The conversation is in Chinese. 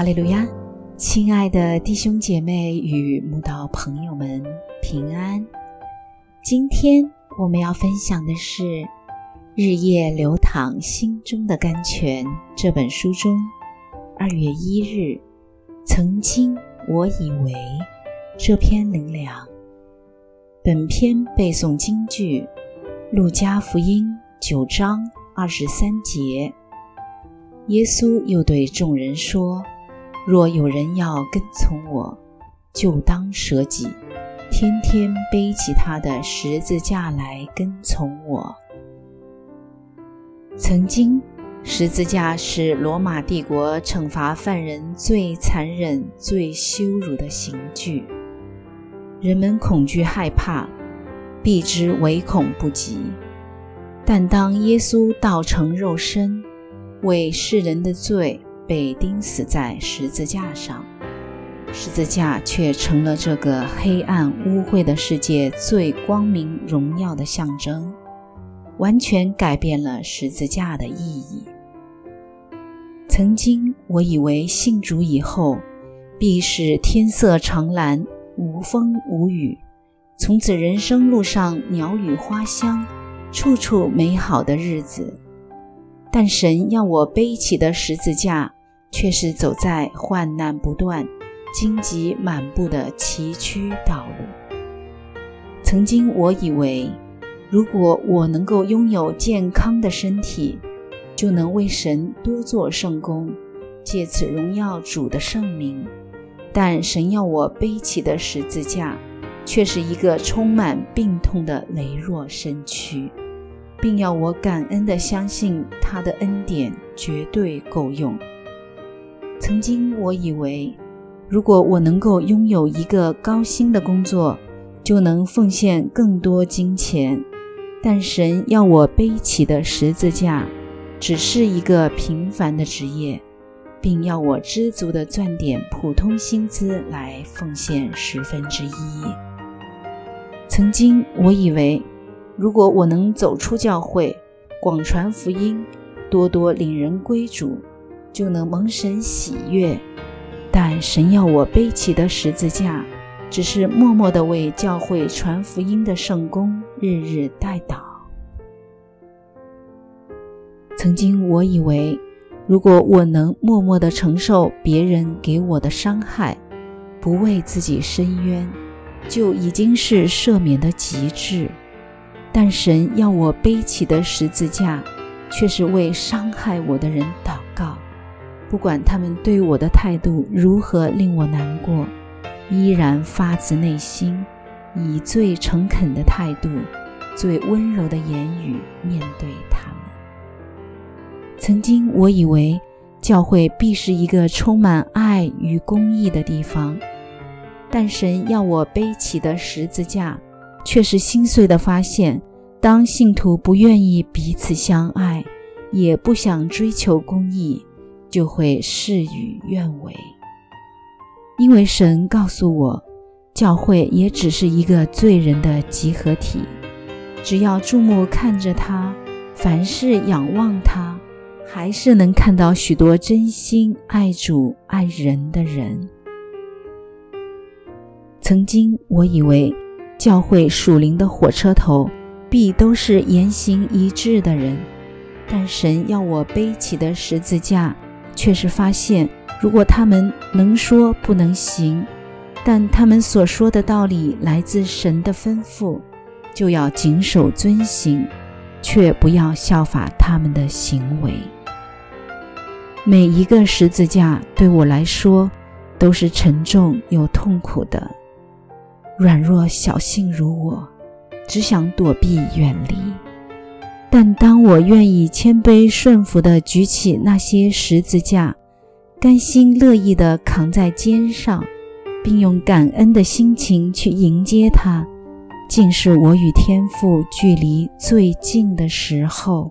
哈利路亚，亲爱的弟兄姐妹与慕道朋友们平安。今天我们要分享的是《日夜流淌心中的甘泉》这本书中二月一日，曾经我以为这篇灵粮。本篇背诵京剧《路加福音》九章二十三节。耶稣又对众人说。若有人要跟从我，就当舍己，天天背起他的十字架来跟从我。曾经，十字架是罗马帝国惩罚犯人最残忍、最羞辱的刑具，人们恐惧害怕，避之唯恐不及。但当耶稣道成肉身，为世人的罪。被钉死在十字架上，十字架却成了这个黑暗污秽的世界最光明荣耀的象征，完全改变了十字架的意义。曾经我以为信主以后，必是天色长蓝，无风无雨，从此人生路上鸟语花香，处处美好的日子。但神要我背起的十字架。却是走在患难不断、荆棘满布的崎岖道路。曾经我以为，如果我能够拥有健康的身体，就能为神多做圣功，借此荣耀主的圣名。但神要我背起的十字架，却是一个充满病痛的羸弱身躯，并要我感恩地相信他的恩典绝对够用。曾经我以为，如果我能够拥有一个高薪的工作，就能奉献更多金钱。但神要我背起的十字架，只是一个平凡的职业，并要我知足的赚点普通薪资来奉献十分之一。曾经我以为，如果我能走出教会，广传福音，多多领人归主。就能蒙神喜悦，但神要我背起的十字架，只是默默地为教会传福音的圣功日日代祷。曾经我以为，如果我能默默地承受别人给我的伤害，不为自己伸冤，就已经是赦免的极致。但神要我背起的十字架，却是为伤害我的人祷告。不管他们对我的态度如何令我难过，依然发自内心，以最诚恳的态度、最温柔的言语面对他们。曾经我以为教会必是一个充满爱与公义的地方，但神要我背起的十字架，却是心碎的发现：当信徒不愿意彼此相爱，也不想追求公义。就会事与愿违，因为神告诉我，教会也只是一个罪人的集合体。只要注目看着他，凡事仰望他，还是能看到许多真心爱主爱人的人。曾经我以为，教会属灵的火车头必都是言行一致的人，但神要我背起的十字架。却是发现，如果他们能说不能行，但他们所说的道理来自神的吩咐，就要谨守遵行，却不要效法他们的行为。每一个十字架对我来说都是沉重又痛苦的。软弱小性如我，只想躲避远离。但当我愿意谦卑顺服地举起那些十字架，甘心乐意地扛在肩上，并用感恩的心情去迎接它，竟是我与天父距离最近的时候。